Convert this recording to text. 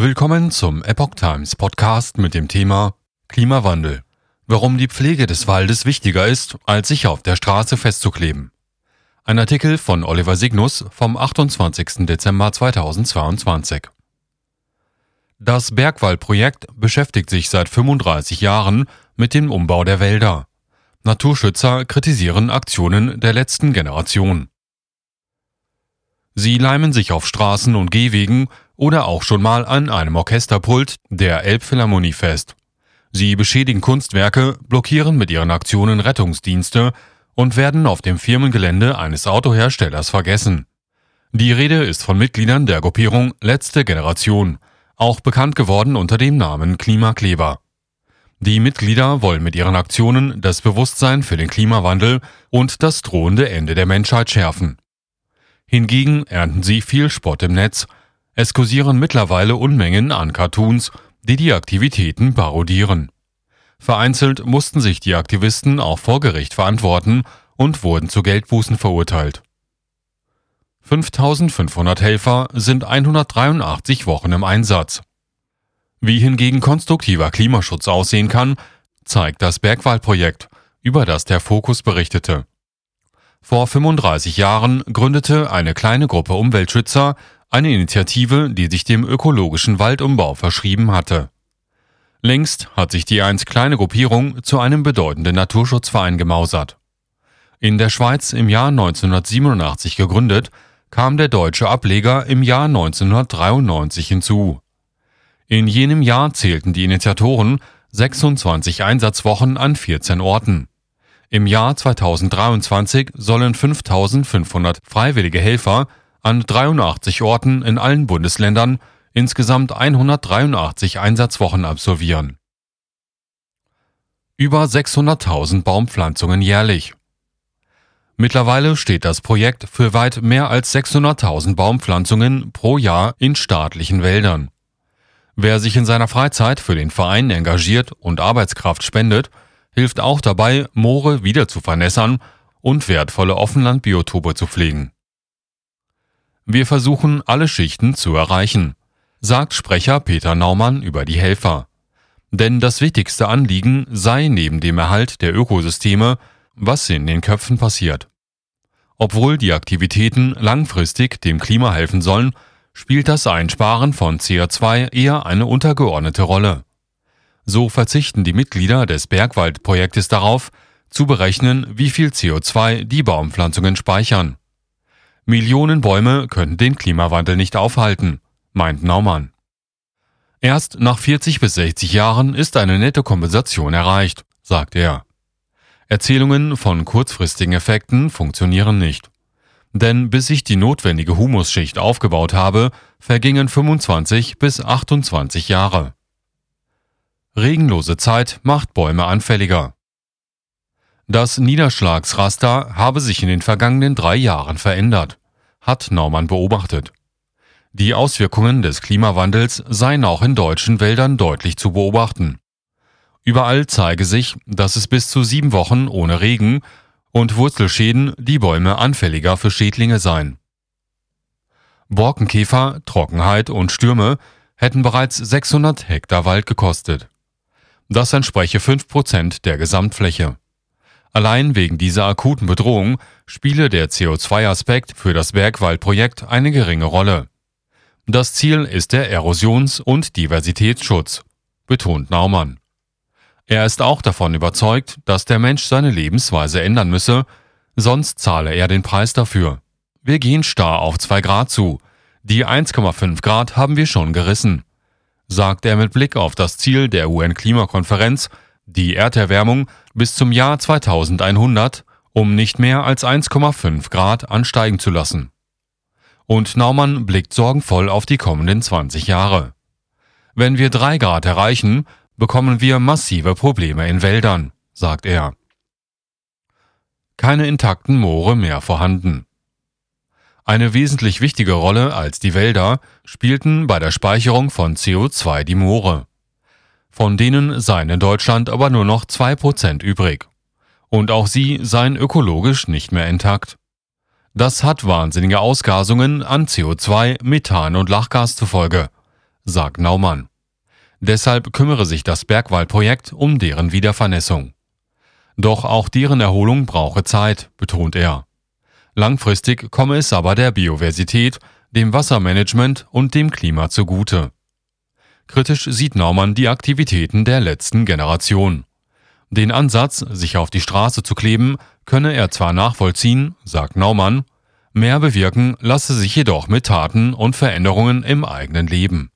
Willkommen zum Epoch Times Podcast mit dem Thema Klimawandel. Warum die Pflege des Waldes wichtiger ist, als sich auf der Straße festzukleben. Ein Artikel von Oliver Signus vom 28. Dezember 2022. Das Bergwaldprojekt beschäftigt sich seit 35 Jahren mit dem Umbau der Wälder. Naturschützer kritisieren Aktionen der letzten Generation. Sie leimen sich auf Straßen und Gehwegen oder auch schon mal an einem Orchesterpult der Elbphilharmonie fest. Sie beschädigen Kunstwerke, blockieren mit ihren Aktionen Rettungsdienste und werden auf dem Firmengelände eines Autoherstellers vergessen. Die Rede ist von Mitgliedern der Gruppierung Letzte Generation, auch bekannt geworden unter dem Namen Klimakleber. Die Mitglieder wollen mit ihren Aktionen das Bewusstsein für den Klimawandel und das drohende Ende der Menschheit schärfen. Hingegen ernten sie viel Spott im Netz. Es kursieren mittlerweile Unmengen an Cartoons, die die Aktivitäten parodieren. Vereinzelt mussten sich die Aktivisten auch vor Gericht verantworten und wurden zu Geldbußen verurteilt. 5500 Helfer sind 183 Wochen im Einsatz. Wie hingegen konstruktiver Klimaschutz aussehen kann, zeigt das Bergwaldprojekt, über das der Fokus berichtete. Vor 35 Jahren gründete eine kleine Gruppe Umweltschützer eine Initiative, die sich dem ökologischen Waldumbau verschrieben hatte. Längst hat sich die einst kleine Gruppierung zu einem bedeutenden Naturschutzverein gemausert. In der Schweiz im Jahr 1987 gegründet, kam der deutsche Ableger im Jahr 1993 hinzu. In jenem Jahr zählten die Initiatoren 26 Einsatzwochen an 14 Orten. Im Jahr 2023 sollen 5500 freiwillige Helfer an 83 Orten in allen Bundesländern insgesamt 183 Einsatzwochen absolvieren. Über 600.000 Baumpflanzungen jährlich. Mittlerweile steht das Projekt für weit mehr als 600.000 Baumpflanzungen pro Jahr in staatlichen Wäldern. Wer sich in seiner Freizeit für den Verein engagiert und Arbeitskraft spendet, hilft auch dabei, Moore wieder zu vernässern und wertvolle Offenlandbiotope zu pflegen. Wir versuchen, alle Schichten zu erreichen, sagt Sprecher Peter Naumann über die Helfer. Denn das wichtigste Anliegen sei neben dem Erhalt der Ökosysteme, was in den Köpfen passiert. Obwohl die Aktivitäten langfristig dem Klima helfen sollen, spielt das Einsparen von CO2 eher eine untergeordnete Rolle. So verzichten die Mitglieder des Bergwaldprojektes darauf, zu berechnen, wie viel CO2 die Baumpflanzungen speichern. Millionen Bäume könnten den Klimawandel nicht aufhalten, meint Naumann. Erst nach 40 bis 60 Jahren ist eine nette Kompensation erreicht, sagt er. Erzählungen von kurzfristigen Effekten funktionieren nicht. Denn bis ich die notwendige Humusschicht aufgebaut habe, vergingen 25 bis 28 Jahre. Regenlose Zeit macht Bäume anfälliger. Das Niederschlagsraster habe sich in den vergangenen drei Jahren verändert, hat Naumann beobachtet. Die Auswirkungen des Klimawandels seien auch in deutschen Wäldern deutlich zu beobachten. Überall zeige sich, dass es bis zu sieben Wochen ohne Regen und Wurzelschäden die Bäume anfälliger für Schädlinge seien. Borkenkäfer, Trockenheit und Stürme hätten bereits 600 Hektar Wald gekostet. Das entspreche 5% der Gesamtfläche. Allein wegen dieser akuten Bedrohung spiele der CO2-Aspekt für das Bergwaldprojekt eine geringe Rolle. Das Ziel ist der Erosions- und Diversitätsschutz, betont Naumann. Er ist auch davon überzeugt, dass der Mensch seine Lebensweise ändern müsse, sonst zahle er den Preis dafür. Wir gehen starr auf 2 Grad zu. Die 1,5 Grad haben wir schon gerissen sagt er mit Blick auf das Ziel der UN-Klimakonferenz, die Erderwärmung bis zum Jahr 2100 um nicht mehr als 1,5 Grad ansteigen zu lassen. Und Naumann blickt sorgenvoll auf die kommenden 20 Jahre. Wenn wir 3 Grad erreichen, bekommen wir massive Probleme in Wäldern, sagt er. Keine intakten Moore mehr vorhanden. Eine wesentlich wichtige Rolle als die Wälder spielten bei der Speicherung von CO2 die Moore. Von denen seien in Deutschland aber nur noch zwei Prozent übrig. Und auch sie seien ökologisch nicht mehr intakt. Das hat wahnsinnige Ausgasungen an CO2, Methan und Lachgas zufolge, sagt Naumann. Deshalb kümmere sich das Bergwaldprojekt um deren Wiedervernässung. Doch auch deren Erholung brauche Zeit, betont er. Langfristig komme es aber der Biodiversität, dem Wassermanagement und dem Klima zugute. Kritisch sieht Naumann die Aktivitäten der letzten Generation. Den Ansatz, sich auf die Straße zu kleben, könne er zwar nachvollziehen, sagt Naumann, mehr bewirken lasse sich jedoch mit Taten und Veränderungen im eigenen Leben.